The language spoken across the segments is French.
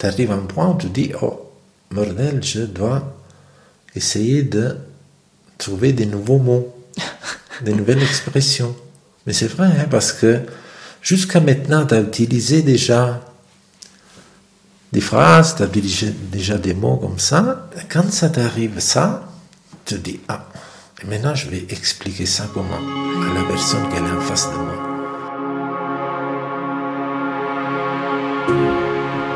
tu arrives à un point où tu dis, oh, bordel, je dois essayer de trouver des nouveaux mots, des nouvelles expressions. Mais c'est vrai, hein, parce que jusqu'à maintenant, tu as utilisé déjà des phrases, tu as utilisé déjà des mots comme ça. Quand ça t'arrive ça, tu te dis, ah, maintenant je vais expliquer ça comment à la personne qui est en face de moi.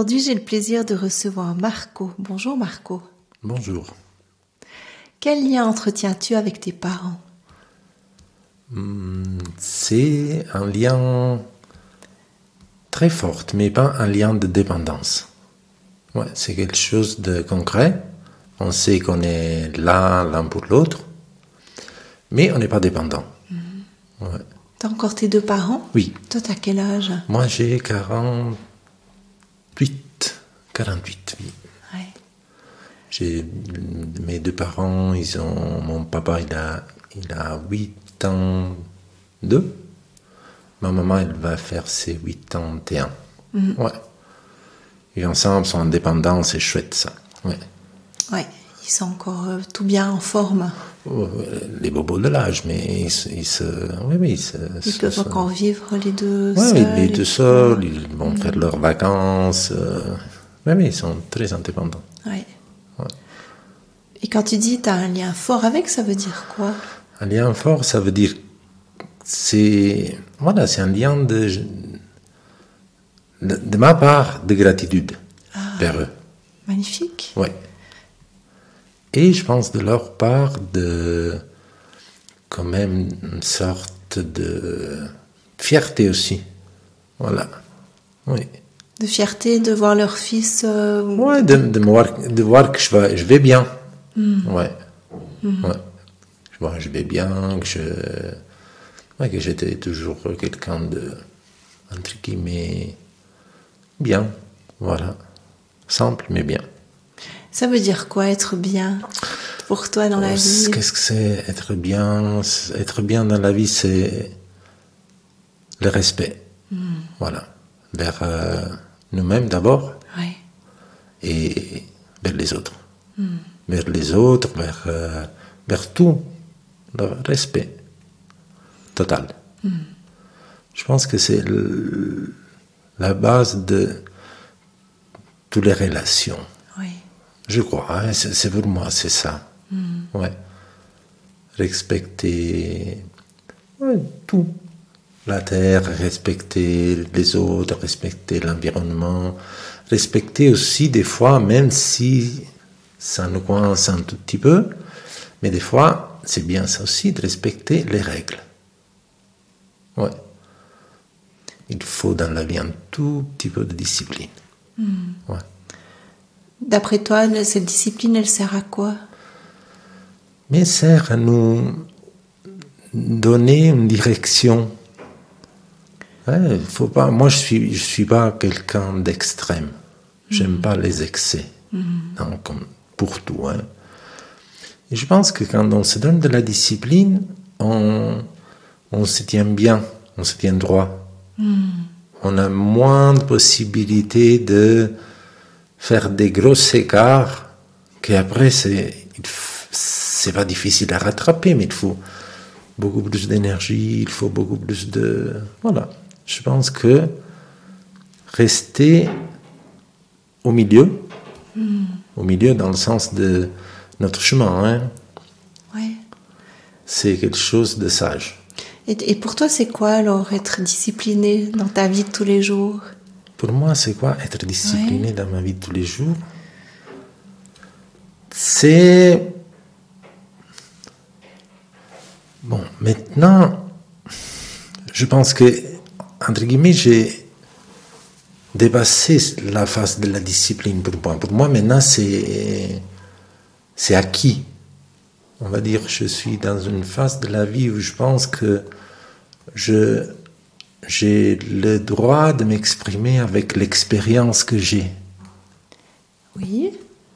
Aujourd'hui, j'ai le plaisir de recevoir Marco. Bonjour Marco. Bonjour. Quel lien entretiens-tu avec tes parents? Hmm, C'est un lien très fort, mais pas un lien de dépendance. Ouais, c'est quelque chose de concret. On sait qu'on est là l'un pour l'autre, mais on n'est pas dépendant. Ouais. T'as encore tes deux parents? Oui, Toi, t'as quel âge? Moi j'ai 48. 48, oui. Ouais. J'ai mes deux parents, ils ont mon papa il a il a 8 ans 2. Ma maman elle va faire ses 81. Ouais. Et ensemble sont indépendants, c'est chouette ça. Ouais. Ouais, ils sont encore euh, tout bien en forme. Euh, Les bobos de l'âge, mais ils, se- ils se oui oui, ils se, Ils peuvent se- encore vivre les deux Ouais, seuls. oui, les deux seuls, ils vont faire leurs vacances. euh, Oui, oui, ils sont très indépendants. Ouais. Ouais. Et quand tu dis t'as un lien fort avec, ça veut dire quoi? Un lien fort, ça veut dire c'est voilà, c'est un lien de, de de ma part de gratitude vers eux. Magnifique. Ouais. Et je pense de leur part de quand même une sorte de fierté aussi. Voilà. Oui. De fierté de voir leur fils. euh, Ouais, de, de, voir, de voir que je vais, je vais bien. Ouais. ouais. Je vois, je vais bien, que je. Ouais, que j'étais toujours quelqu'un de. entre guillemets. bien. Voilà. Simple, mais bien. Ça veut dire quoi être bien pour toi dans la vie? Qu'est-ce que c'est être bien? Être bien dans la vie, c'est le respect. Voilà. Vers euh, nous-mêmes d'abord Ouais. et vers les autres. Vers les autres, vers, euh, vers tout. Le respect total. Je pense que c'est la base de toutes les relations. Je crois, hein, c'est pour moi, c'est ça. Ouais. Respecter ouais, tout. La terre, respecter les autres, respecter l'environnement, respecter aussi des fois, même si ça nous coince un tout petit peu, mais des fois, c'est bien ça aussi de respecter les règles. Ouais. Il faut dans la vie un tout petit peu de discipline. Ouais. D'après toi, cette discipline, elle sert à quoi? Mais sert à nous donner une direction. Ouais, faut pas, moi, je suis, je suis pas quelqu'un d'extrême. J'aime pas les excès, Non, comme pour tout. hein. Et je pense que quand on se donne de la discipline, on, on se tient bien, on se tient droit. On a moins de possibilités de faire des gros écarts qu'après c'est il f- c'est pas difficile à rattraper mais il faut beaucoup plus d'énergie il faut beaucoup plus de voilà. Je pense que rester au milieu au milieu dans le sens de notre chemin hein, Ouais. c'est quelque chose de sage. Et, et pour toi, c'est quoi alors être discipliné dans ta vie de tous les jours? Pour moi, c'est quoi être discipliné dans ma vie de tous les jours? C'est... Bon, maintenant, je pense que, entre guillemets, j'ai dépassé la phase de la discipline pour moi. Pour moi, maintenant, c'est, c'est acquis. On va dire, je suis dans une phase de la vie où je pense que je, j'ai le droit de m'exprimer avec l'expérience que j'ai. Oui.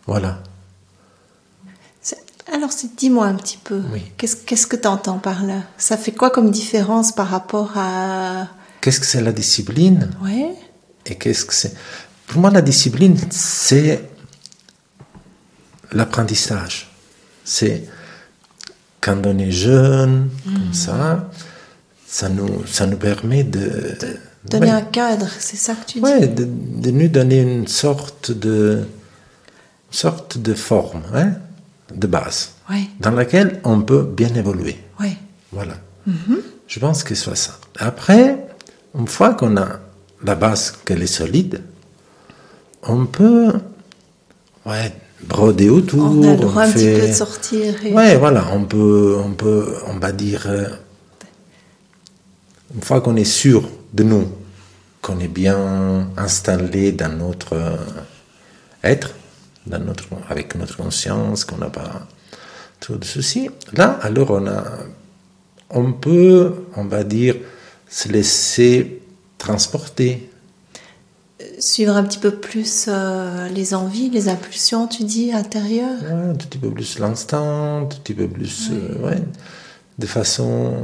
Voilà. Alors, dis-moi un petit peu, qu'est-ce, qu'est-ce que tu entends par là? Ça fait quoi comme différence par rapport à... Qu'est-ce que c'est la discipline? Oui. Et qu'est-ce que c'est? Pour moi, la discipline, c'est l'apprentissage. C'est quand on est jeune, comme mm. ça, ça nous, ça nous permet de... donner un cadre, c'est ça que tu dis Oui, de, de, nous donner une sorte de, sorte de forme, hein, de base, dans laquelle on peut bien évoluer. Oui. Voilà. Mm-hmm. Je pense que c'est ça. Après, une fois qu'on a la base qu'elle est solide, on peut ouais, broder autour. On a le droit un petit peu de sortir. Ouais, voilà, on peut, on peut, on va dire, euh, une fois qu'on est sûr de nous, qu'on est bien installé dans notre euh, être, dans notre, avec notre conscience, qu'on n'a pas tout de soucis, là, alors on a, on peut, on va dire, se laisser transporter. Suivre un petit peu plus euh, les envies, les impulsions, tu dis, intérieures? Ouais, Un petit peu plus l'instant, un petit peu plus. Euh, ouais, de façon.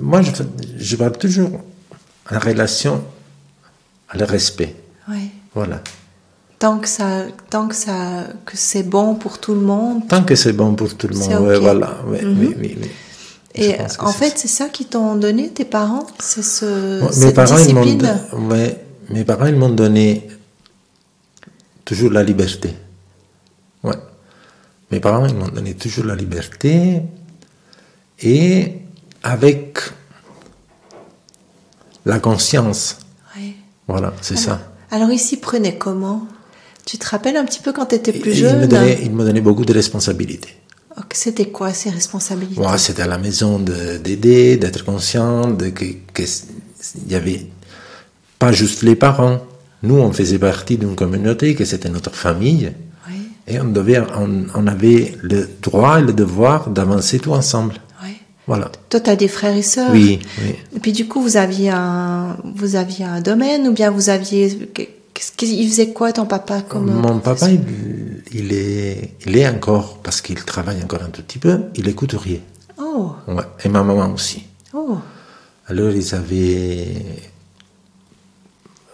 Moi, je, je parle toujours en relation à le respect. Oui. Voilà. Tant que ça, tant que ça, que c'est bon pour tout le monde. Tant que c'est bon pour tout le monde, ouais, voilà. oui, oui, oui. Et en fait, c'est ça qu'ils t'ont donné, tes parents? C'est ce, mes cette parents, discipline? ils ouais, Mes parents, ils m'ont donné toujours la liberté. Ouais. Mes parents, ils m'ont donné toujours la liberté et avec la conscience. Oui. Voilà, c'est ça. Alors ici, prenez comment? Tu te rappelles un petit peu quand tu étais plus jeune Il me donnait, il me donnait beaucoup de responsabilités. C'était quoi ces responsabilités? C'était à la maison d'aider, d'être conscient de que qu'il y avait pas juste les parents. Nous, on faisait partie d'une communauté, que c'était notre famille. Oui. Et on, devait, on, on, avait le droit et le devoir d'avancer tout ensemble. Voilà. Toi, tu as des frères et sœurs Oui, oui. Et puis du coup, vous aviez un, vous aviez un domaine ou bien vous aviez il faisait quoi ton papa comme Mon papa, il, il, est, il est encore, parce qu'il travaille encore un tout petit peu, il est couturier. Oh. Ouais, et ma maman aussi. Oh. Alors ils avaient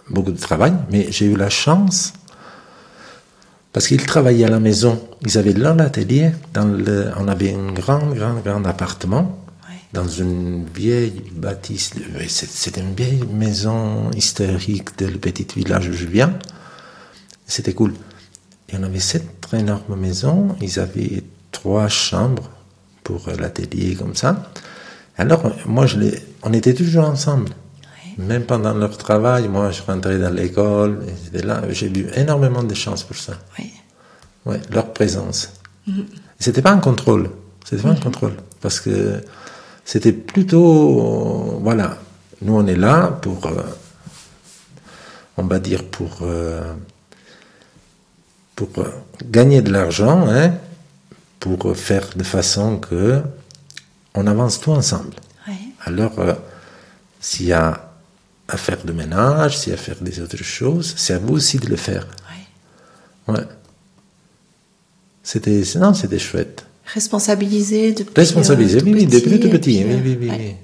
beaucoup de travail, mais j'ai eu la chance, parce qu'ils travaillaient à la maison, ils avaient leur atelier, dans le, on avait un grand, grand, grand appartement, dans une vieille bâtisse. C'était une vieille maison historique de le petit village où je viens. C'était cool. Et on avait cette énorme maison. Ils avaient trois chambres pour l'atelier comme ça. Alors, moi, je on était toujours ensemble. Même pendant leur travail, moi, je rentrais dans l'école. là. J'ai eu énormément de chance pour ça. Oui. Ouais, leur présence. Mhm. C'était pas un contrôle. C'était pas un mhm. contrôle. Parce que c'était plutôt, voilà, nous on est là pour, euh, on va dire pour, euh, pour gagner de l'argent, hein, pour faire de façon que on avance tout ensemble. Alors, euh, s'il y a à faire de ménage, a à faire des autres choses, c'est à vous aussi de le faire. Ouais. C'était, non, c'était chouette. Responsabilisé depuis Responsabilisé, oui, depuis tout petit. oui, oui, oui.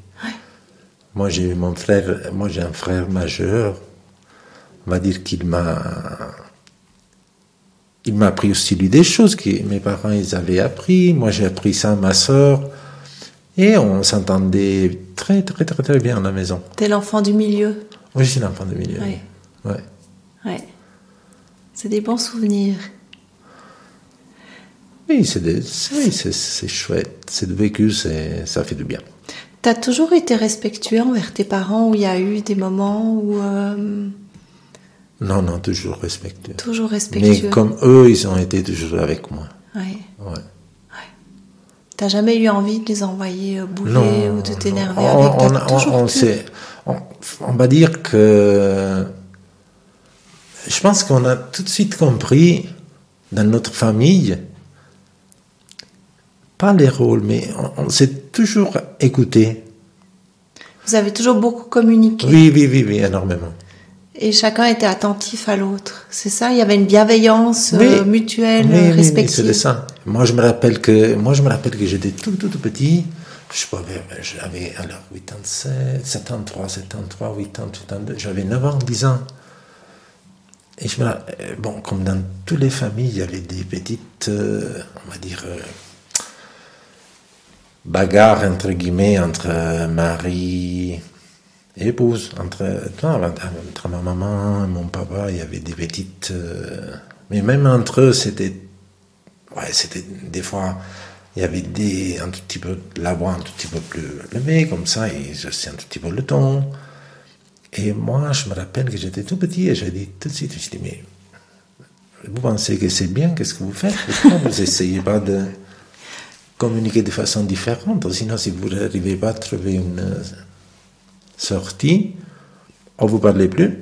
Moi, j'ai mon frère, moi j'ai un frère majeur. On va dire qu'il m'a, il m'a appris aussi lui des choses que mes parents ils avaient appris. Moi, j'ai appris ça à ma soeur. Et on s'entendait très, très, très, très bien à la maison. T'es l'enfant du milieu. Oui, suis l'enfant du milieu. Oui. Ouais. ouais. C'est des bons souvenirs. Oui, c'est chouette. C'est vécu, ça fait du bien. Tu as toujours été respectueux envers tes parents ou il y a eu des moments où... Euh, non, non, toujours respectueux. Toujours respectueux. Mais comme eux, ils ont été toujours avec moi. T'as jamais eu envie de les envoyer bouler ou de t'énerver avec? On, on, on, on, va dire que je pense qu'on a tout de suite compris dans notre famille, pas les rôles, mais on, s'est toujours écouté. Vous avez toujours beaucoup communiqué. Oui, oui, oui, oui, énormément. Et chacun était attentif à l'autre. C'est ça Il y avait une bienveillance euh, mutuelle, oui, respective. Oui, c'est ça. Moi, je me rappelle que, moi, je me rappelle que j'étais tout, tout, tout petit. Je j'avais alors 87, 73, 73, 80, 82, j'avais 9 ans, 10 ans. Et je me, euh, bon, comme dans toutes les familles, il y avait des petites, euh, on va dire, euh, bagarres entre guillemets entre mari épouse, entre, entre ma maman et mon papa, il y avait des petites, mais même entre eux, c'était, ouais, c'était des fois, il y avait des, un tout petit peu, la voix un tout petit peu plus levée, comme ça, et je sais un tout petit peu le ton. Et moi, je me rappelle que j'étais tout petit et j'ai dit tout de suite, je dit, mais vous pensez que c'est bien, qu'est-ce que vous faites? Pourquoi vous essayez pas de communiquer de façon différente? Sinon, si vous n'arrivez pas à trouver une sortie, ou vous parlez plus,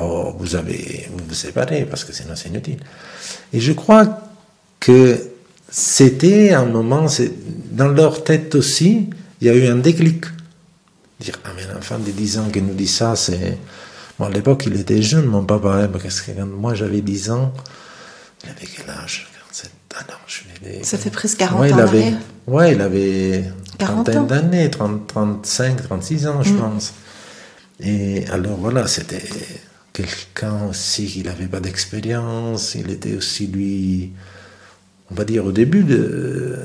ou vous avez vous, vous séparez, parce que sinon c'est inutile. Et je crois que c'était un moment, dans leur tête aussi, il y a eu un déclic dire Ah, mais un enfant de 10 ans qui nous dit ça, c'est. Bon, à l'époque, il était jeune, mon papa, hein, parce que quand moi j'avais 10 ans, il avait quel âge? 47 Ah non, je vais... Ça fait presque 40 ouais, ans. Il avait, ouais, il avait trentaine d'années, 30, 35, 36 ans, je mm. pense. Et alors voilà, c'était quelqu'un aussi qui n'avait pas d'expérience, il était aussi lui, on va dire, au début de,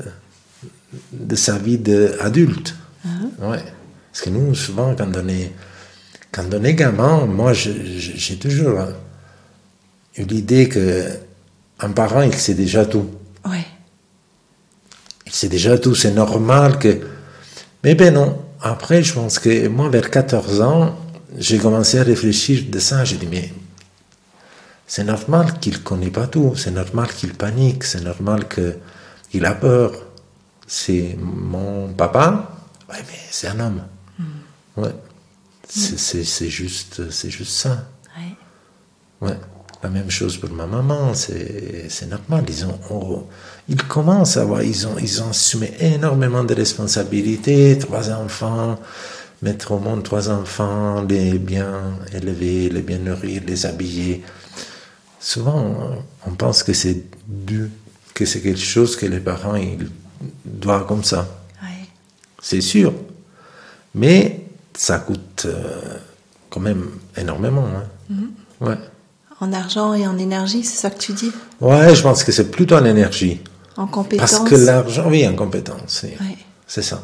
de sa vie d'adulte. Uh Ouais. Parce que nous, souvent, quand on est, quand on est gamin, moi, j'ai toujours eu l'idée qu'un parent, il sait déjà tout. Sait déjà tout, c'est normal que. Mais ben non. Après, je pense que moi, vers 14 ans, j'ai commencé à réfléchir de ça. J'ai dit, mais c'est normal qu'il ne connaît pas tout, c'est normal qu'il panique, c'est normal qu'il a peur. C'est mon papa, ouais, mais c'est un homme. Ouais. C'est juste, c'est juste ça. Ouais. La même chose pour ma maman, c'est normal. Ils, ont, oh, ils commencent à avoir, ils ont, ils ont assumé énormément de responsabilités, trois enfants, mettre au monde trois enfants, les bien élever, les bien nourrir, les habiller. Souvent, on pense que c'est dû, que c'est quelque chose que les parents ils doivent comme ça. C'est sûr. Mais ça coûte euh, quand même énormément. Hein. Mhm. ouais. En argent et en énergie, c'est ça que tu dis? Ouais, je pense que c'est plutôt en énergie. En compétence Parce que l'argent, oui, en compétence. C'est ça.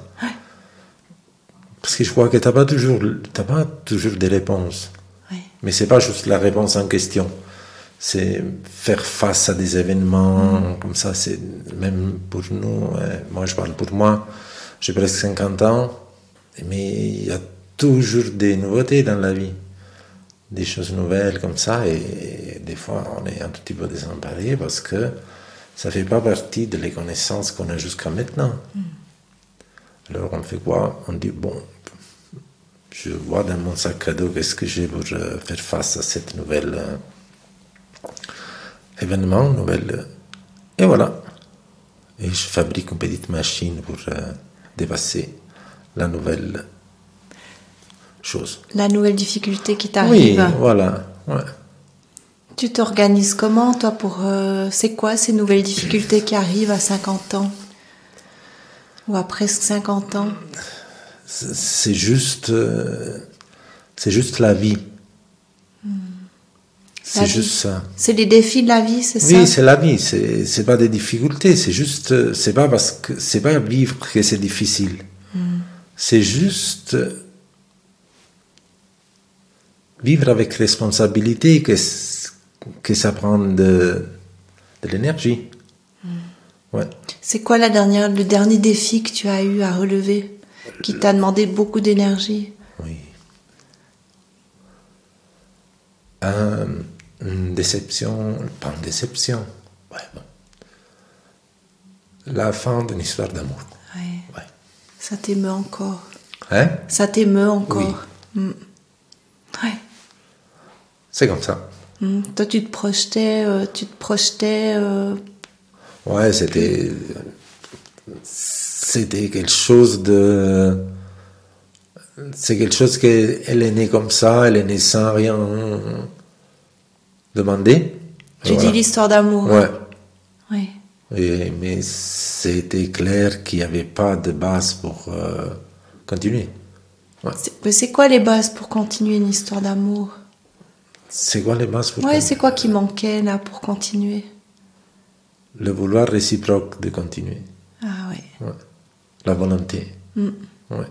Parce que je crois que tu n'as pas, toujours, pas toujours des réponses. Mais c'est pas juste la réponse en question. C'est faire face à des événements mhm. comme ça. C'est même pour nous. Moi, je parle pour moi. J'ai presque 50 ans. Mais il y a toujours des nouveautés dans la vie, des choses nouvelles comme ça, et, des fois on est un petit peu désemparé parce que ça ne fait pas partie de les connaissances qu'on a jusqu'à maintenant. Mm. Alors on fait quoi? On dit, bon, je vois dans mon sac à dos qu'est-ce que j'ai pour euh, faire face à cette nouvelle euh, événement, nouvelle... Euh, et voilà. Et je fabrique une petite machine pour dépasser la nouvelle la nouvelle difficulté qui t'arrive. Oui, voilà. Tu t'organises comment, toi, pour... Euh, c'est quoi ces nouvelles difficultés qui arrivent à 50 ans Ou à presque 50 ans C'est juste... Euh, c'est juste la vie. Hmm. C'est juste ça. C'est les défis de la vie, c'est ça Oui, c'est la vie. C'est, c'est pas des difficultés. C'est juste, c'est pas parce que c'est pas vivre que c'est difficile. Hmm. C'est juste vivre avec responsabilité, que, que ça prend de, de l'énergie. Hmm. Ouais. C'est quoi la dernière, le dernier défi que tu as eu à relever, qui t'a demandé beaucoup d'énergie? Oui. Euh, une déception, pas une déception. Ouais, bon. La fin d'une histoire d'amour. Ouais. Ça t'émeut encore? Hein? Ça t'émeut encore? Oui. Hmm. C'est comme ça. Hmm. Toi, tu te projetais, euh, tu te projetais. euh, Ouais, c'était. C'était quelque chose de. C'est quelque chose qu'elle est née comme ça, elle est née sans rien demander. tu Voilà. dis l'histoire d'amour. Ouais. Oui. Et- mais c'était clair qu'il n'y avait pas de base pour euh, continuer. Ouais. C'est- mais c'est quoi les bases pour continuer une histoire d'amour? C'est quoi les bases pour Ouais, c'est quoi qui manquait là pour continuer? Le vouloir réciproque de continuer. Ah ouais. Ouais. La volonté. Mm. Ouais.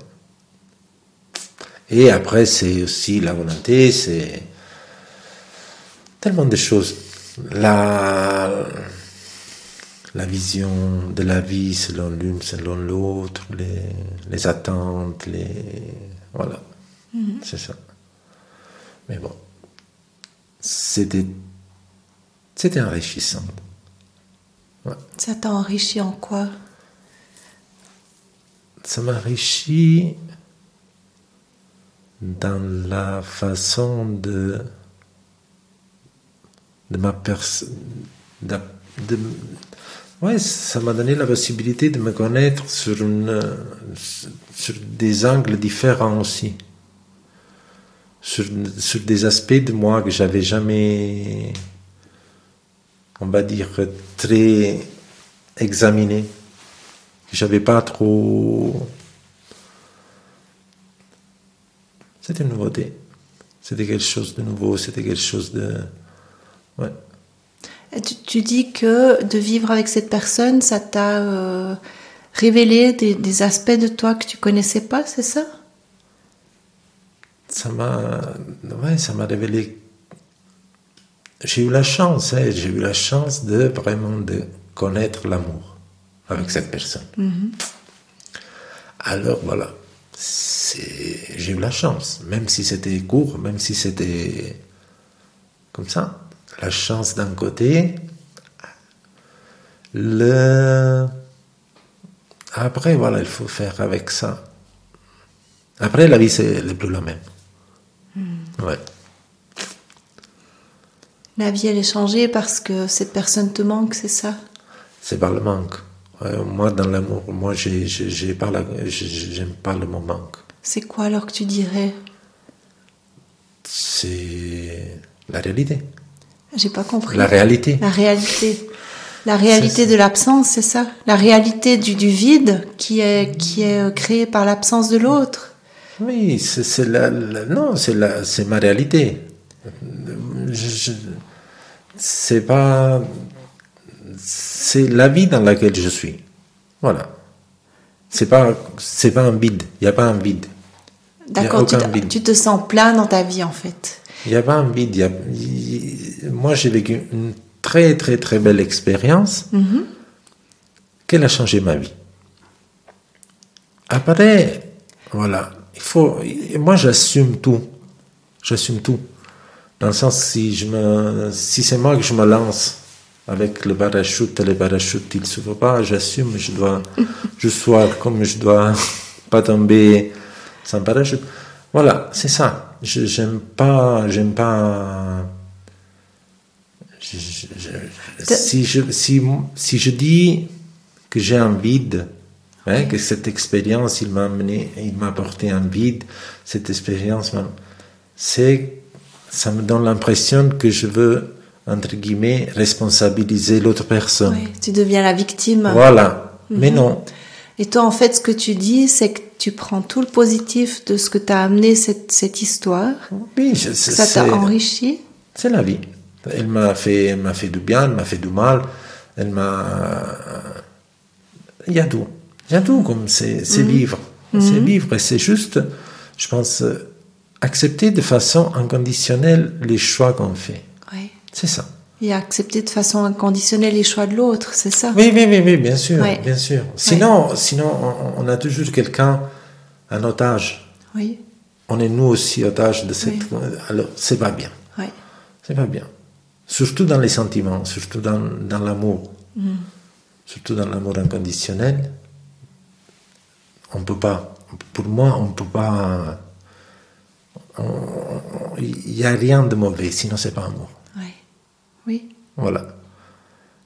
Et après, c'est aussi la volonté, c'est tellement de choses. La, la vision de la vie selon l'une, selon l'autre, les, les attentes, les. Voilà. C'est ça. Mais bon. C'était. C'était enrichissant. Ouais. Ça t'a enrichi en quoi? Ça m'enrichit dans la façon de de ma personne de, de- ouais ça m'a donné la possibilité de me connaître sur une sur des angles différents aussi sur, des aspects de moi que j'avais jamais on va dire très examinés j'avais pas trop. C'était une nouveauté. C'était quelque chose de nouveau, c'était quelque chose de. Ouais. Tu, tu dis que de vivre avec cette personne, ça t'a euh, révélé des, des aspects de toi que tu connaissais pas, c'est ça? Ça m'a. Ouais, ça m'a révélé. J'ai eu la chance, hein, j'ai eu la chance de vraiment de connaître l'amour avec cette personne. Alors voilà, j'ai eu la chance, même si c'était court, même si c'était comme ça. La chance d'un côté, le... Après, voilà, il faut faire avec ça. Après, la vie, c'est plus la même. Ouais. La vie, elle est changée parce que cette personne te manque, c'est ça? C'est par le manque. Ouais, moi, dans l'amour, moi, j'ai, j'ai, j'ai pas j'aime pas le mot manque. C'est quoi alors que tu dirais? C'est la réalité. J'ai pas compris. La réalité. La réalité. La réalité de l'absence, c'est ça? La réalité du, du vide qui est, qui est euh, créé par l'absence de l'autre? Oui, c'est, la, la- non, c'est la, c'est ma réalité. C'est pas, c'est la vie dans laquelle je suis. Voilà. C'est pas, c'est pas un vide. Il n'y a pas un vide. D'accord, tu, te- vide. tu te sens plein dans ta vie en fait. Il n'y a pas un vide. y a- moi, j'ai vécu une très, très, très belle expérience qu'elle a changé ma vie? Après, voilà, il faut. Moi, j'assume tout. J'assume tout. Dans le sens, si, je me, si c'est moi que je me lance avec le parachute, le parachute, il ne s'ouvre pas, j'assume, je dois, je sois comme je dois pas tomber sans parachute. Voilà, c'est ça. Je j'aime pas, j'aime pas. je- je- je- si, je, si, si je dis que j'ai un vide, hein, que cette expérience, il m'a amené, il m'a apporté un vide, cette expérience, c'est, ça me donne l'impression que je veux, entre guillemets, responsabiliser l'autre personne. Tu deviens la victime. Voilà. Mais non. Et toi, en fait, ce que tu dis, c'est que tu prends tout le positif de ce que t'as amené cette, cette histoire, Oui, je- que c'est, ça t'a enrichi. c'est la vie. Elle m'a fait, elle m'a fait du bien, elle m'a fait du mal. Elle m'a. Il y a tout. Il y a tout, comme c'est, c'est vivre. C'est vivre. Et c'est juste, je pense, euh, accepter de façon inconditionnelle les choix qu'on fait. Ouais. C'est ça. Et accepter de façon inconditionnelle les choix de l'autre, c'est ça? Oui, oui, oui, oui, bien sûr, bien sûr. Sinon, sinon on, on a toujours quelqu'un, un otage. Oui, On est nous aussi otages de cette. Alors, c'est pas bien. ouais. C'est pas bien. Surtout dans les sentiments, surtout dans, dans l'amour. Surtout dans l'amour inconditionnel. On peut pas. Pour moi, on peut pas. Il n'y a rien de mauvais, sinon c'est pas amour. ouais. Oui. Voilà.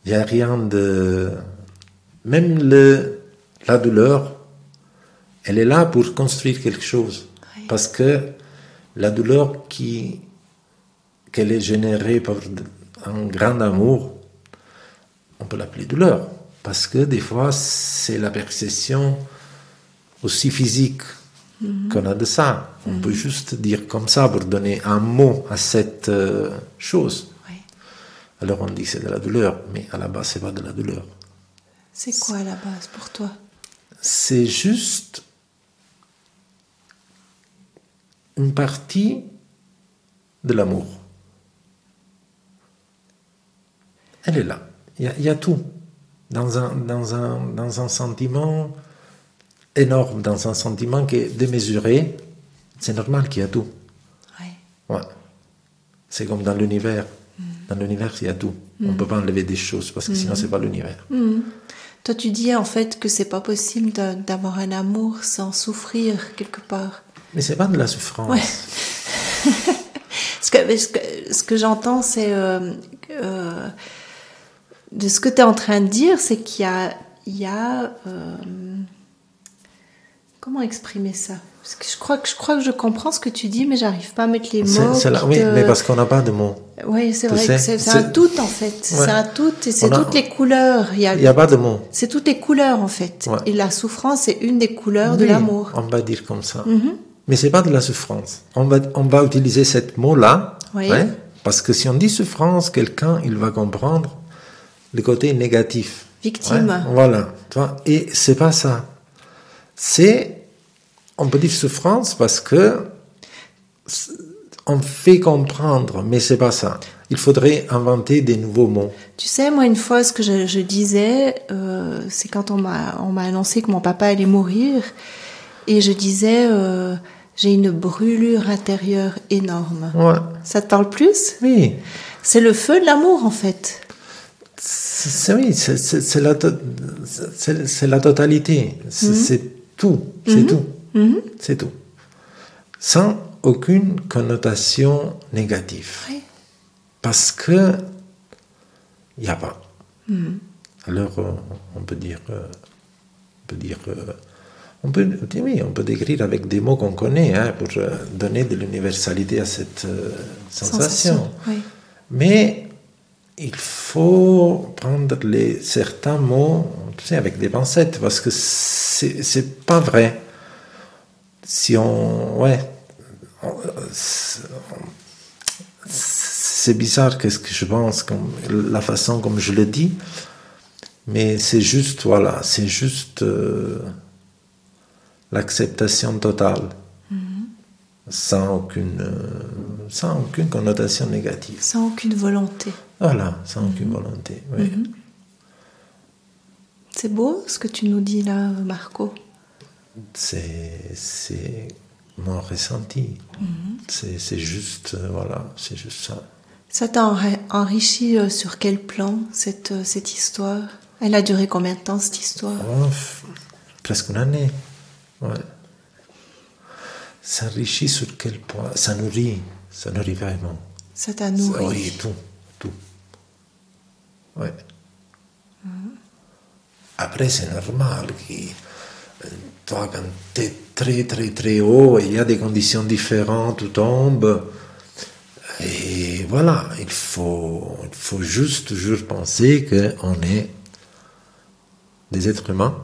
Il n'y a rien de... Même le, la douleur, elle est là pour construire quelque chose. Oui. Parce que la douleur qui qu'elle est générée par un grand amour, on peut l'appeler douleur. Parce que des fois, c'est la perception aussi physique qu'on a de ça. On peut juste dire comme ça pour donner un mot à cette euh, chose. Oui. Alors on dit que c'est de la douleur, mais à la base, c'est pas de la douleur. C'est quoi à la base pour toi? C'est juste une partie de l'amour. Elle est là. Il y y a tout. Dans un, dans, un, dans un sentiment énorme, dans un sentiment qui est démesuré, c'est normal qu'il y a tout. Ouais. C'est comme dans l'univers. Dans l'univers, il y a tout. On ne peut pas enlever des choses parce que sinon, c'est pas l'univers. Toi, tu dis en fait que c'est pas possible d'avoir un amour sans souffrir quelque part. Mais c'est pas de la souffrance. Ouais. Ce que, ce que, ce que j'entends, c'est euh, euh, de ce que tu es en train de dire, c'est qu'il y a, il y a euh, comment exprimer ça? Parce que je crois que je crois que je comprends ce que tu dis, mais j'arrive pas à mettre les mots. c'est là- oui, te- mais parce qu'on n'a pas de mots. Oui, c'est vrai que c'est un tout en fait. Ouais. C'est un tout et c'est a- toutes les couleurs. Il y a, Il n'y a pas de mots. c'est toutes les couleurs en fait. Ouais. Et la souffrance, c'est une des couleurs de Oui, l'amour. On va dire comme ça. Mhm. Mais c'est pas de la souffrance. On va, on va utiliser ce mot-là. Oui. hein, parce que si on dit souffrance, quelqu'un, il va comprendre le côté négatif. Victime. Voilà. Et c'est pas ça. C'est, on peut dire souffrance parce que on fait comprendre, mais c'est pas ça. Il faudrait inventer des nouveaux mots. Tu sais, moi, une fois, ce que je, je disais, euh, c'est quand on m'a on m'a annoncé que mon papa allait mourir, et je disais, euh, j'ai une brûlure intérieure énorme. Ouais. Ça te parle plus? Oui. C'est le feu de l'amour, en fait. C'est oui, c'est- c'est c'est la, to- c'est- la totalité. C'est c'est tout. C'est tout. Mhm. C'est tout. Sans aucune connotation négative. Oui. Parce que il n'y a pas. Alors euh, on peut dire, euh, on peut dire, euh, on peut, oui, on peut décrire avec des mots qu'on connaît hein, pour donner de l'universalité à cette sensation. Oui. Mais il faut prendre les, certains mots tu sais, avec des pincettes parce que c'est pas vrai. Si on. Ouais. C'est bizarre qu'est-ce que je pense, comme, la façon comme je le dis, mais c'est juste, voilà, c'est juste euh, l'acceptation totale, sans, aucune, euh, sans aucune connotation négative. Sans aucune volonté. Voilà, sans aucune volonté. oui. C'est beau ce que tu nous dis là, Marco. C'est, mon ressenti. C'est, c'est juste, euh, voilà, c'est juste ça. Ça t'a enri- enrichi euh, sur quel plan cette, cette histoire? Elle a duré combien de temps cette histoire? Oh, presque une année. Ouais. Ça enrichit sur quel point Ça nourrit, ça nourrit vraiment. Ça t'a nourri. Oui, tout, tout. Ouais. Après, c'est normal que euh, toi, quand tu es très, très, très haut, il y a des conditions différentes, tu tombes. Et voilà, il faut, il faut juste toujours penser qu'on est des êtres humains,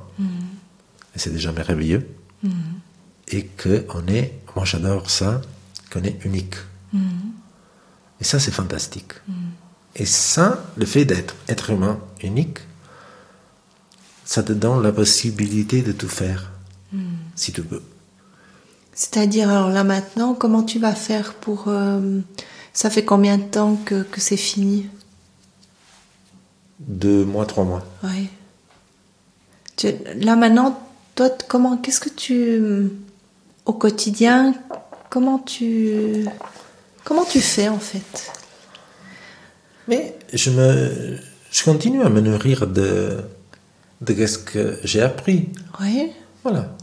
et c'est déjà merveilleux, et qu'on est, moi j'adore ça, qu'on est unique. Et ça, c'est fantastique. Et ça, le fait d'être être humain unique, ça te donne la possibilité de tout faire, si tu veux. C'est-à-dire, alors là maintenant, comment tu vas faire pour... euh, ça fait combien de temps que, que c'est fini? Deux mois, trois mois. Ouais. Tu- là maintenant, toi, comment, qu'est-ce que tu... Au quotidien, comment tu... Comment tu fais en fait? Mais je, me, je continue à me nourrir de, de ce que j'ai appris. Oui. Voilà.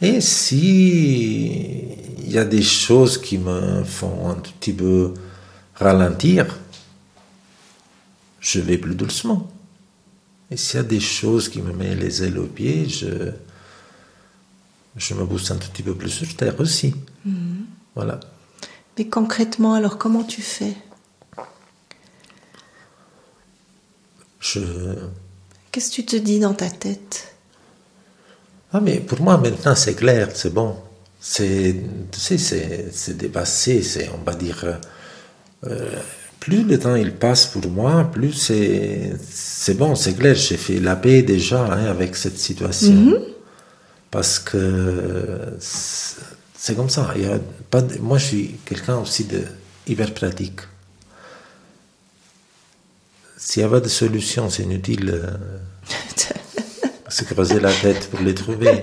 Et si il y a des choses qui me font un tout petit peu ralentir, je vais plus doucement. Et s'il y a des choses qui me mettent les ailes aux pieds, je, je me booste un tout petit peu plus sur terre aussi. Voilà. Mais concrètement, alors comment tu fais? Je... Qu'est-ce que tu te dis dans ta tête? Ah, mais pour moi, maintenant, c'est clair, c'est bon. C'est, tu sais, c'est, c'est dépassé, c'est, on va dire, euh, plus le temps il passe pour moi, plus c'est, c'est bon, c'est clair, j'ai fait la paix déjà hein, avec cette situation. Parce que c'est, comme ça. Il y a pas de- moi, je suis quelqu'un aussi de hyper pratique. S'il n'y a pas de solution, c'est inutile. euh, se creuser la tête pour les trouver.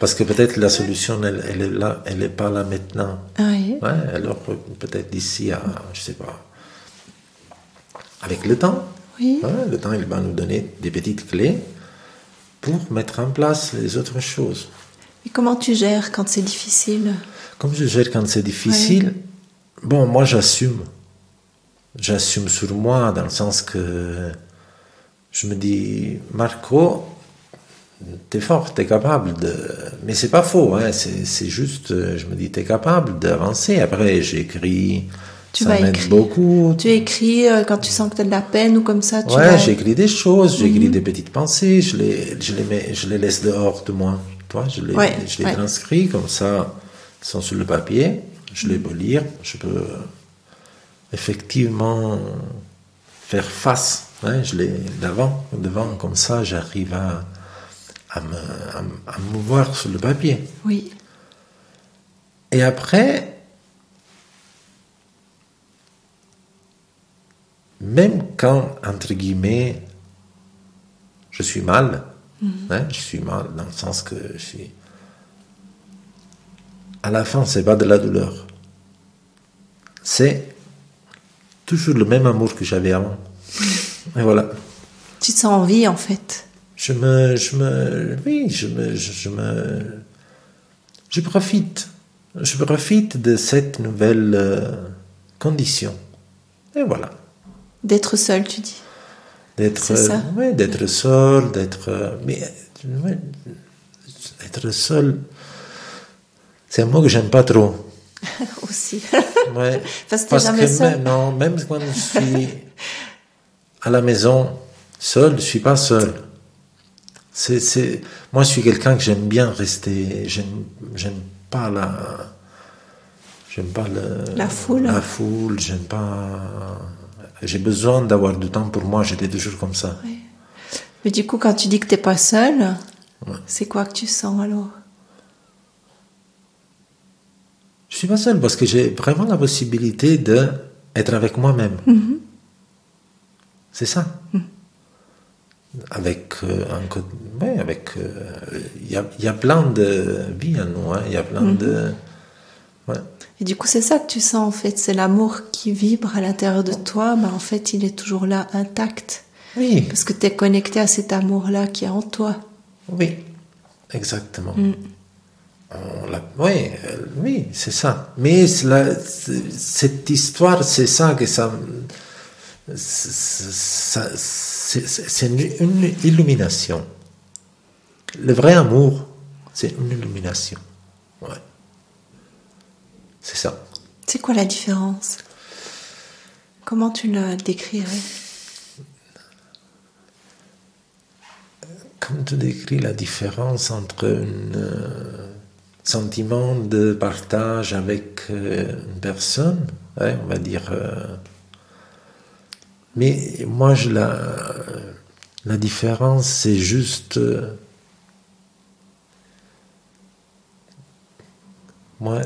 Parce que peut-être la solution, elle, elle est là, elle n'est pas là maintenant. Oui. Ouais, alors peut-être d'ici à, je sais pas, avec le temps, Oui. ouais, le temps, il va nous donner des petites clés pour mettre en place les autres choses. Et comment tu gères quand c'est difficile? Comme je gère quand c'est difficile, bon, moi j'assume. J'assume sur moi dans le sens que je me dis, Marco, t'es fort, t'es capable de. Mais c'est pas faux, hein, c'est juste, je me dis, t'es capable d'avancer. Après, j'écris, Tu ça vas m'aide écrire. beaucoup. Tu écris euh, quand tu sens que tu as de la peine ou comme ça tu Ouais, vas- j'écris des choses, j'écris des petites pensées, je les, je les mets, je les laisse dehors de moi. Toi, je les, Ouais, je les ouais. transcris comme ça, ils sont sur le papier, je les peux lire, je peux effectivement faire face. hein, je les d'avant, devant, comme ça, j'arrive à, à me, à, me- à me mouvoir sur le papier. Oui. Et après, même quand, entre guillemets, je suis mal, hein, je suis mal dans le sens que je suis... À la fin, c'est pas de la douleur. C'est toujours le même amour que j'avais avant. Et voilà. Tu te sens en vie en fait. Je me, je me, oui, je me, je, je me, je profite, je profite de cette nouvelle euh, condition. Et voilà, D'être seul, tu dis. d'être, C'est ça. ouais, d'être seul, d'être, euh, mais ouais, être seul, c'est un mot que j'aime pas trop. Aussi. Ouais. Parce que seul. même, non, même quand je suis à la maison seul, je suis pas seul. C'est, c'est, moi, je suis quelqu'un que j'aime bien rester. J'aime, j'aime pas la, j'aime pas le, La foule. La foule. J'aime pas. J'ai besoin d'avoir du temps pour moi. J'étais toujours comme ça. Mais du coup, quand tu dis que t'es pas seul, c'est quoi que tu sens alors? Je suis pas seul parce que j'ai vraiment la possibilité de être avec moi-même. C'est ça. Avec euh, un ouais, avec euh, il y, a, il y a plein de vies à nous. hein. Il y a plein de ouais. Et du coup, c'est ça que tu sens en fait. C'est l'amour qui vibre à l'intérieur de toi. Bah, en fait, il est toujours là, intact. Oui, Parce que tu es connecté à cet amour-là qui est en toi. oui, exactement. On l'a- oui, euh, oui, c'est ça. Mais c'est la- c'est- cette histoire, c'est ça que ça. c'est- une, une illumination. Le vrai amour, c'est une illumination. Ouais. C'est ça. C'est quoi la différence? Comment tu la décrirais? Comment tu décris la différence entre un euh, sentiment de partage avec euh, une personne, ouais, on va dire. euh, mais moi, je la, la différence, c'est juste. euh, moi,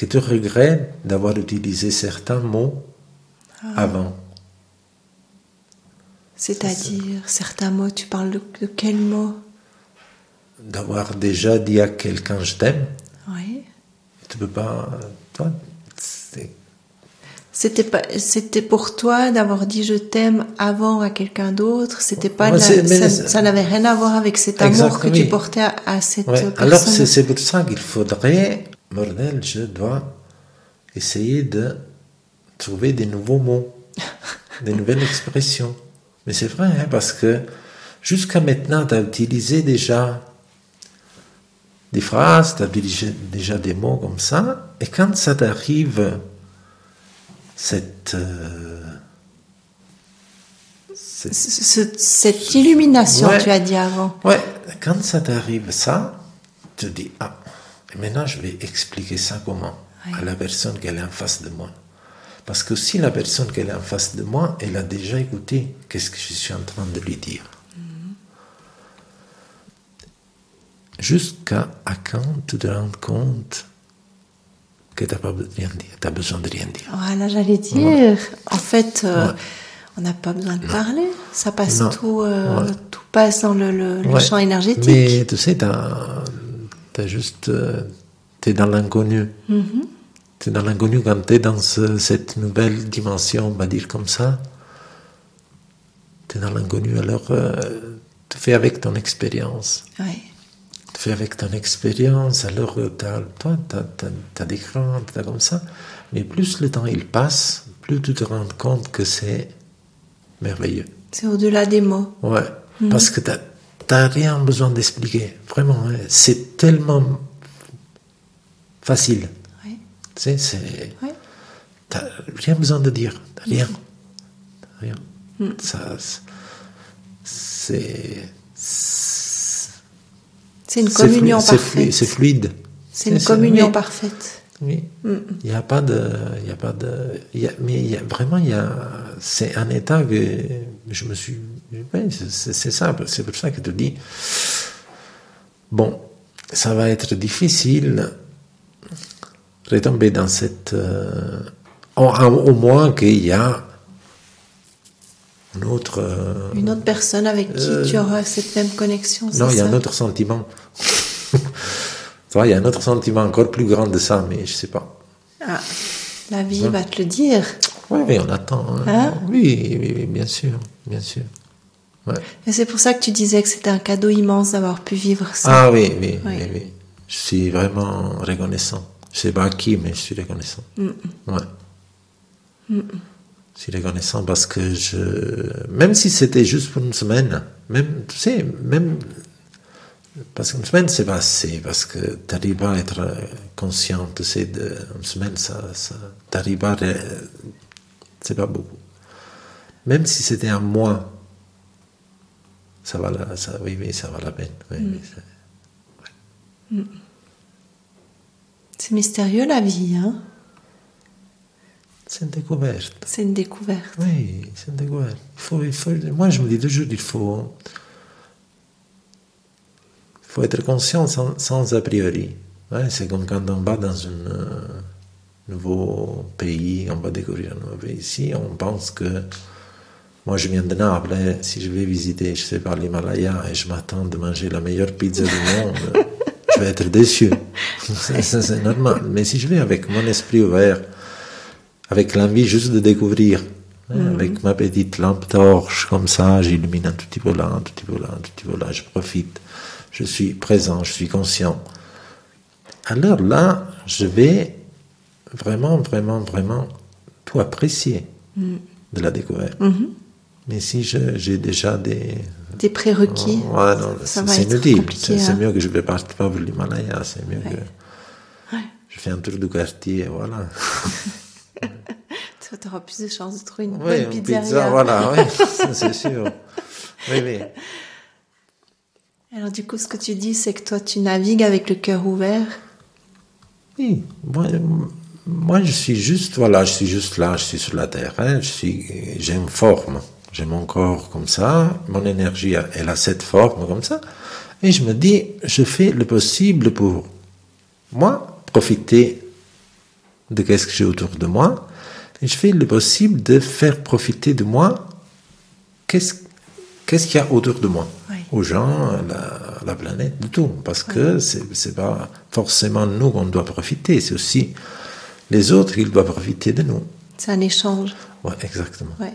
que tu regrettes d'avoir utilisé certains mots avant. C'est-à-dire, certains mots, tu parles de, de quels mots D'avoir déjà dit à quelqu'un je t'aime. Oui. Tu peux pas. Toi, c'est- C'était pas, c'était pour toi d'avoir dit je t'aime avant à quelqu'un d'autre. C'était pas, Ouais, la- ça, n'avait rien à voir avec cet amour Exact, que oui. tu portais à, à cette Ouais, personne. Alors c'est pour ça qu'il faudrait, bordel, je dois essayer de trouver des nouveaux mots. des nouvelles expressions. Mais c'est vrai, hein, parce que jusqu'à maintenant, tu as utilisé déjà des phrases, tu as utilisé déjà des mots comme ça, et quand ça t'arrive, cette, euh, cette, cette illumination, Ouais. tu as dit avant. Ouais, quand ça t'arrive ça, tu te dis, ah, et maintenant je vais expliquer ça comment à la personne qu'elle est en face de moi. Parce que si la personne qu'elle est en face de moi, elle a déjà écouté, qu'est-ce que je suis en train de lui dire Jusqu'à à quand tu te rends compte que tu n'as pas de rien dire, tu as besoin de rien dire. Voilà, j'allais dire. En fait, euh, Ouais. on n'a pas besoin de parler. Ça passe Non. tout, euh, Ouais. tout passe dans le, le- le Ouais. champ énergétique. Mais tu sais, as, juste. tu es dans l'inconnu. Mhm. Tu es dans l'inconnu quand tu es dans ce- cette nouvelle dimension, on va dire comme ça. Tu es dans l'inconnu, alors euh, tu fais avec ton expérience. Tu fais avec ton expérience, alors euh, t'as- toi, tu as, des craintes, t'as comme ça. Mais plus le temps il passe, plus tu te rends compte que c'est merveilleux. C'est au-delà des mots. Ouais, parce que tu n'as rien besoin d'expliquer. Vraiment, hein. c'est tellement facile. Tu sais. Ouais. T'as rien besoin de dire, t'as rien. T'as rien. Ça, c'est. C'est une communion parfaite. C'est fluide. C'est une communion oui, parfaite. Oui. Il n'y a pas de. Il y a pas de. il y a- mais il y a, vraiment, il y a. C'est un état que je me suis. c'est- c'est c'est pour ça que tu dis. Bon, ça va être difficile retomber dans cette. euh, au, au moins qu'il y a une autre. euh, Une autre personne avec qui Euh, tu auras cette même connexion. non, il y a un autre sentiment. Tu vois, il y a un autre sentiment encore plus grand de ça, mais je sais pas. Ah, la vie va te le dire. Oui, oui, on attend. hein. Hein? Oui, oui, oui, bien sûr, bien sûr. Ouais. Et c'est pour ça que tu disais que c'était un cadeau immense d'avoir pu vivre ça. Ah oui, oui, Oui. oui, oui. Je suis vraiment reconnaissant. Je sais pas à qui, mais je suis reconnaissant. Ouais. Je suis reconnaissant parce que je, même si c'était juste pour une semaine, même, tu sais, même, parce qu'une semaine c'est pas assez, parce que tu n'arrives pas à être euh, conscient, tu sais, de, une semaine, ça, ça t'arrives à c'est pas beaucoup. Même si c'était un mois, ça va la, ça, oui, oui, ça va la peine. Oui, oui, c'est- C'est mystérieux la vie, hein c'est une découverte. C'est une découverte. Oui, c'est une découverte. Il faut, il faut, moi, je me dis toujours, il faut, faut être conscient sans, sans a priori. Ouais, c'est comme quand on va dans un euh, nouveau pays, on va découvrir un nouveau pays. Ici, on pense que moi, je viens de Naples. hein, si je vais visiter, je sais pas, l'Himalaya et je m'attends de manger la meilleure pizza du monde, je vais être déçu. C'est- normal. Mais si je vais avec mon esprit ouvert, avec l'envie juste de découvrir, hein, avec ma petite lampe torche, comme ça, j'illumine un tout petit peu là, un tout petit peu là, un tout petit peu là, je profite, je suis présent, je suis conscient. Alors là, je vais vraiment, vraiment, vraiment tout apprécier de la découverte. Mais si j'ai déjà des... Des prérequis. Ouais, non, Ça c'est inutile. C'est hein. mieux que je ne parte pas pour l'Himalaya, c'est mieux que Ouais. je fais un tour du quartier, voilà. Tu auras plus de chances de trouver une bonne pizzeria. pizza, voilà, oui, c'est sûr. Oui, oui. Alors du coup, ce que tu dis, c'est que toi, tu navigues avec le cœur ouvert. Oui, moi, je suis juste, voilà, je suis juste là, je suis sur la terre. hein, je suis, j'ai une forme, j'ai mon corps comme ça, mon énergie, elle a cette forme comme ça, et je me dis, je fais le possible pour moi profiter de qu'est-ce que j'ai autour de moi, et je fais le possible de faire profiter de moi qu'est-ce qu'il y a autour de moi. Aux gens, à la, la planète, de tout, parce que c'est pas forcément nous qu'on doit profiter, c'est aussi les autres qui doivent profiter de nous. C'est un échange. Ouais, exactement. Ouais.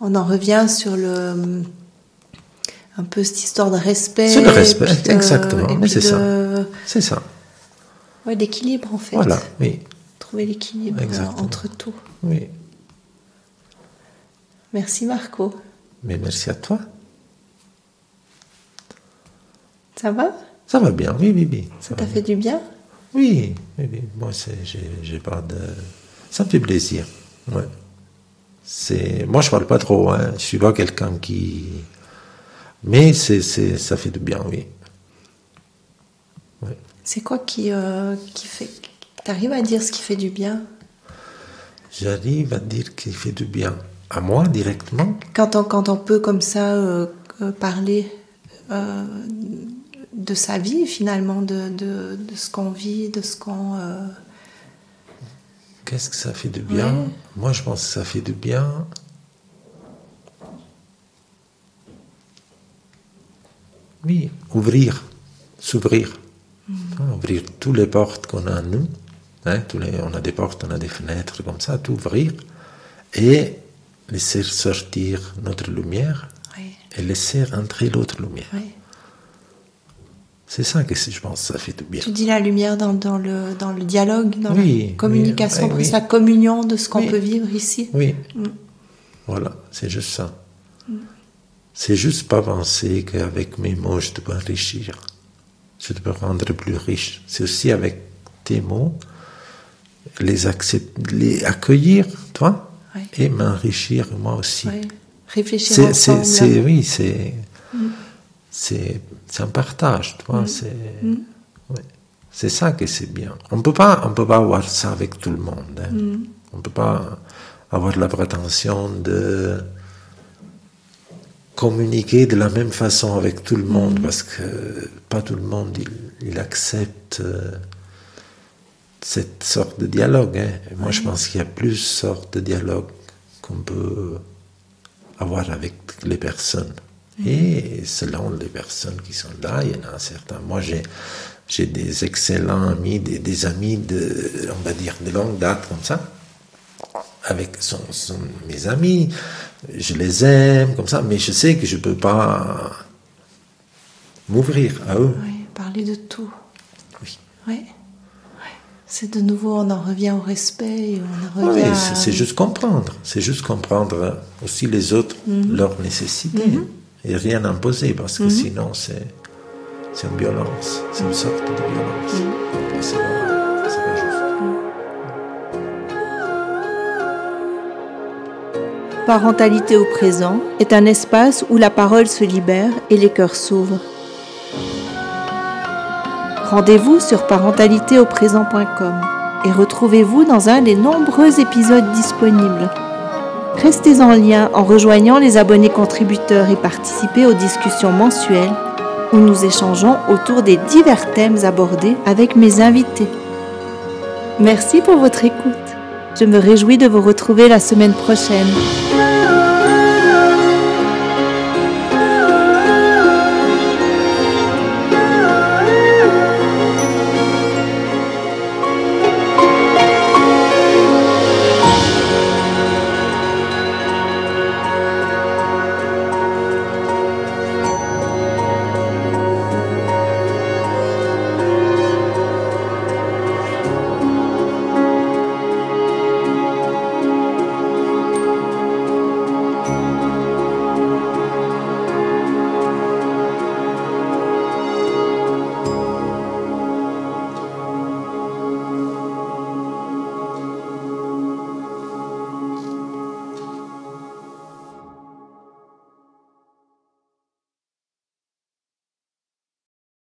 On en revient sur le un peu cette histoire de respect. C'est le respect, de- exactement, c'est ça. C'est ça. Ouais, d'équilibre en fait. Voilà, oui, Trouver l'équilibre euh, entre tout. oui. Merci Marco. Mais merci à toi. Ça va? Ça va bien, oui, oui, oui. Ça t'a fait du bien? Oui, oui, oui. Moi, j'ai pas de. Ça me fait plaisir. Ouais. C'est, moi, je parle pas trop. Hein. Je suis pas quelqu'un qui. Mais c'est, ça fait du bien, oui. C'est quoi qui, euh, qui fait. T'arrives à dire ce qui fait du bien? J'arrive à dire qu'il fait du bien à moi directement. Quand on, quand on peut comme ça euh, euh, parler de sa vie finalement, de, de, de ce qu'on vit, de ce qu'on... Qu'est-ce que ça fait de bien? Moi, je pense que ça fait du bien. Oui, ouvrir, s'ouvrir. Mm. Hein, ouvrir toutes les portes qu'on a en nous. Hein, tous les, on a des portes, on a des fenêtres comme ça, tout ouvrir. Et laisser sortir notre lumière et laisser entrer l'autre lumière. C'est ça que je pense ça fait du bien. Tu dis la lumière dans, dans, le, dans le dialogue, dans la communication, c'est la communion de ce qu'on peut vivre ici. Oui. Mm. Voilà, c'est juste ça. Mm. C'est juste pas penser qu'avec mes mots, je te peux enrichir. Je te peux rendre plus riche. C'est aussi avec tes mots, les, accepter, les accueillir, toi, et m'enrichir moi aussi. Réfléchir ensemble. C'est, oui, c'est... C'est un partage, tu vois. Mm. C'est mm. c'est ça que c'est bien. On peut pas on peut pas avoir ça avec tout le monde. Hein. Mm. On peut pas avoir la prétention de communiquer de la même façon avec tout le monde parce que pas tout le monde il, accepte euh, cette sorte de dialogue. Hein. moi, je pense qu'il y a plus sortes de dialogue qu'on peut avoir avec les personnes. Et selon les personnes qui sont là, il y en a certains. Moi, j'ai, j'ai des excellents amis, des, amis de, on va dire, de longue date comme ça. Avec son, mes amis, je les aime comme ça, mais je sais que je ne peux pas m'ouvrir à eux. Oui, parler de tout. Oui. Oui. C'est de nouveau, on en revient au respect. On en revient oui, c'est, juste comprendre. C'est juste comprendre aussi les autres, mhm. leurs nécessités. Mhm et rien imposer parce que mhm. sinon c'est c'est une violence, c'est une sorte de violence. Mhm. c'est pas, juste. Parentalité au présent est un espace où la parole se libère et les cœurs s'ouvrent. Rendez-vous sur parentalitéauprésent.com et retrouvez-vous dans un des nombreux épisodes disponibles. Restez en lien en rejoignant les abonnés contributeurs et participez aux discussions mensuelles où nous échangeons autour des divers thèmes abordés avec mes invités. Merci pour votre écoute. Je me réjouis de vous retrouver la semaine prochaine.